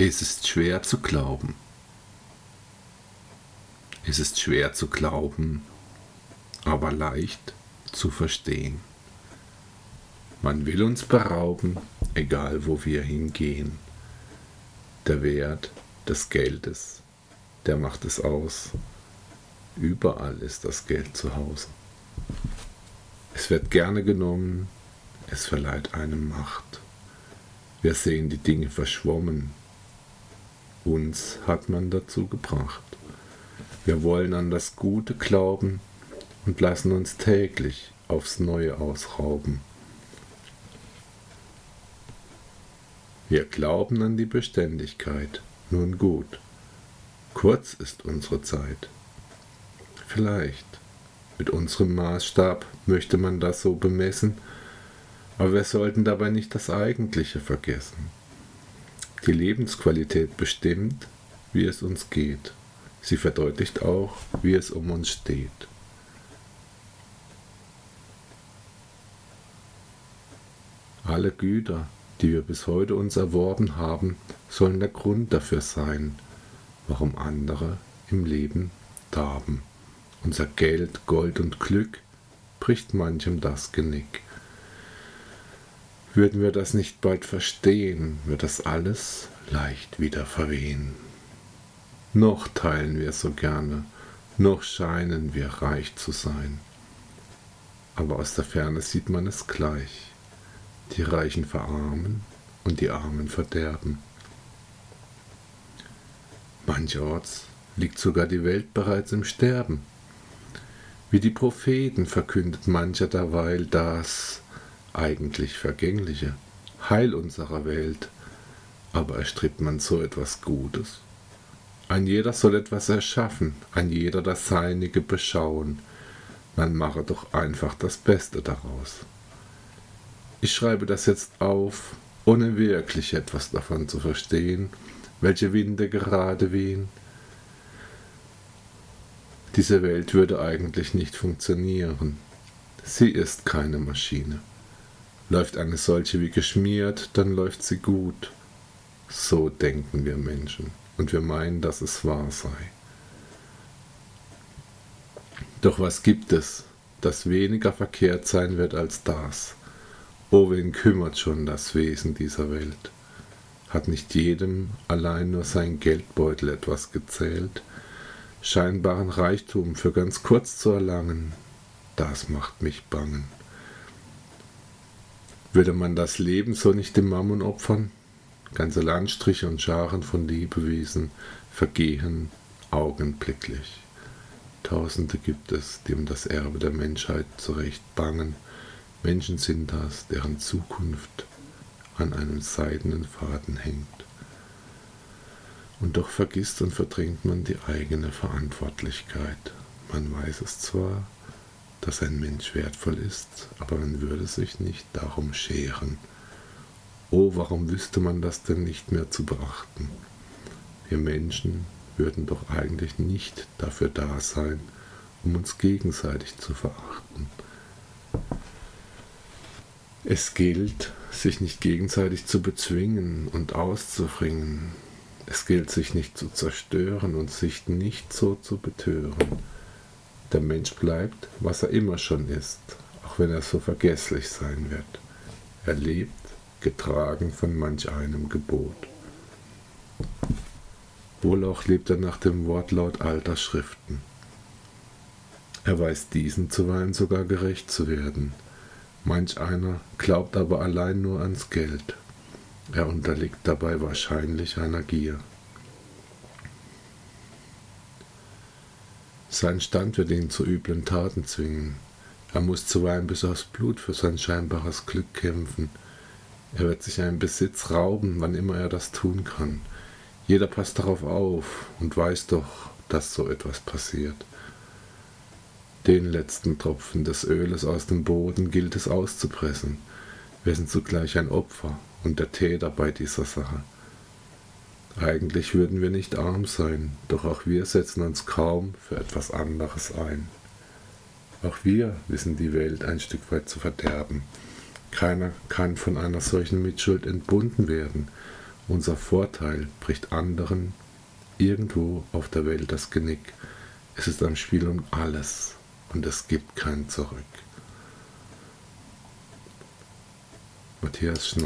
Es ist schwer zu glauben. Es ist schwer zu glauben, aber leicht zu verstehen. Man will uns berauben, egal wo wir hingehen. Der Wert des Geldes, der macht es aus. Überall ist das Geld zu Hause. Es wird gerne genommen, es verleiht einem Macht. Wir sehen die Dinge verschwommen, uns hat man dazu gebracht. Wir wollen an das Gute glauben und lassen uns täglich aufs Neue ausrauben. Wir glauben an die Beständigkeit. Nun gut, kurz ist unsere Zeit. Vielleicht, mit unserem Maßstab möchte man das so bemessen, aber wir sollten dabei nicht das Eigentliche vergessen. Die Lebensqualität bestimmt, wie es uns geht. Sie verdeutlicht auch, wie es um uns steht. Alle Güter, die wir bis heute uns erworben haben, sollen der Grund dafür sein, warum andere im Leben darben. Unser Geld, Gold und Glück bricht manchem das Genick. Würden wir das nicht bald verstehen, wird das alles leicht wieder verwehen. Noch teilen wir so gerne, noch scheinen wir reich zu sein. Aber aus der Ferne sieht man es gleich. Die Reichen verarmen und die Armen verderben. Mancherorts liegt sogar die Welt bereits im Sterben. Wie die Propheten verkündet mancher derweil das, eigentlich Vergängliche, Heil unserer Welt, aber erstrebt man so etwas Gutes? Ein jeder soll etwas erschaffen, ein jeder das Seinige beschauen, man mache doch einfach das Beste daraus. Ich schreibe das jetzt auf, ohne wirklich etwas davon zu verstehen, welche Winde gerade wehen. Diese Welt würde eigentlich nicht funktionieren. Sie ist keine Maschine. Läuft eine solche wie geschmiert, dann läuft sie gut. So denken wir Menschen und wir meinen, dass es wahr sei. Doch was gibt es, das weniger verkehrt sein wird als das? Oh, wen kümmert schon das Wesen dieser Welt? Hat nicht jedem allein nur sein Geldbeutel etwas gezählt? Scheinbaren Reichtum für ganz kurz zu erlangen, das macht mich bangen. Würde man das Leben so nicht dem Mammon opfern? Ganze Landstriche und Scharen von Liebewesen vergehen augenblicklich. Tausende gibt es, die um das Erbe der Menschheit zurecht bangen. Menschen sind das, deren Zukunft an einem seidenen Faden hängt. Und doch vergisst und verdrängt man die eigene Verantwortlichkeit. Man weiß es zwar, dass ein Mensch wertvoll ist, aber man würde sich nicht darum scheren. Oh, warum wüsste man das denn nicht mehr zu beachten? Wir Menschen würden doch eigentlich nicht dafür da sein, um uns gegenseitig zu verachten. Es gilt, sich nicht gegenseitig zu bezwingen und auszufringen. Es gilt, sich nicht zu zerstören und sich nicht so zu betören. Der Mensch bleibt, was er immer schon ist, auch wenn er so vergesslich sein wird. Er lebt, getragen von manch einem Gebot. Wohl auch lebt er nach dem Wortlaut alter Schriften. Er weiß diesen zuweilen sogar gerecht zu werden. Manch einer glaubt aber allein nur ans Geld. Er unterliegt dabei wahrscheinlich einer Gier. Sein Stand wird ihn zu üblen Taten zwingen. Er muss zuweilen bis aufs Blut für sein scheinbares Glück kämpfen. Er wird sich einen Besitz rauben, wann immer er das tun kann. Jeder passt darauf auf und weiß doch, dass so etwas passiert. Den letzten Tropfen des Öles aus dem Boden gilt es auszupressen. Wir sind zugleich ein Opfer und der Täter bei dieser Sache. Eigentlich würden wir nicht arm sein, doch auch wir setzen uns kaum für etwas anderes ein. Auch wir wissen die Welt ein Stück weit zu verderben. Keiner kann von einer solchen Mitschuld entbunden werden, Unser Vorteil bricht anderen irgendwo auf der Welt das Genick. Es ist ein Spiel um alles und es gibt kein Zurück. Matthias Schneider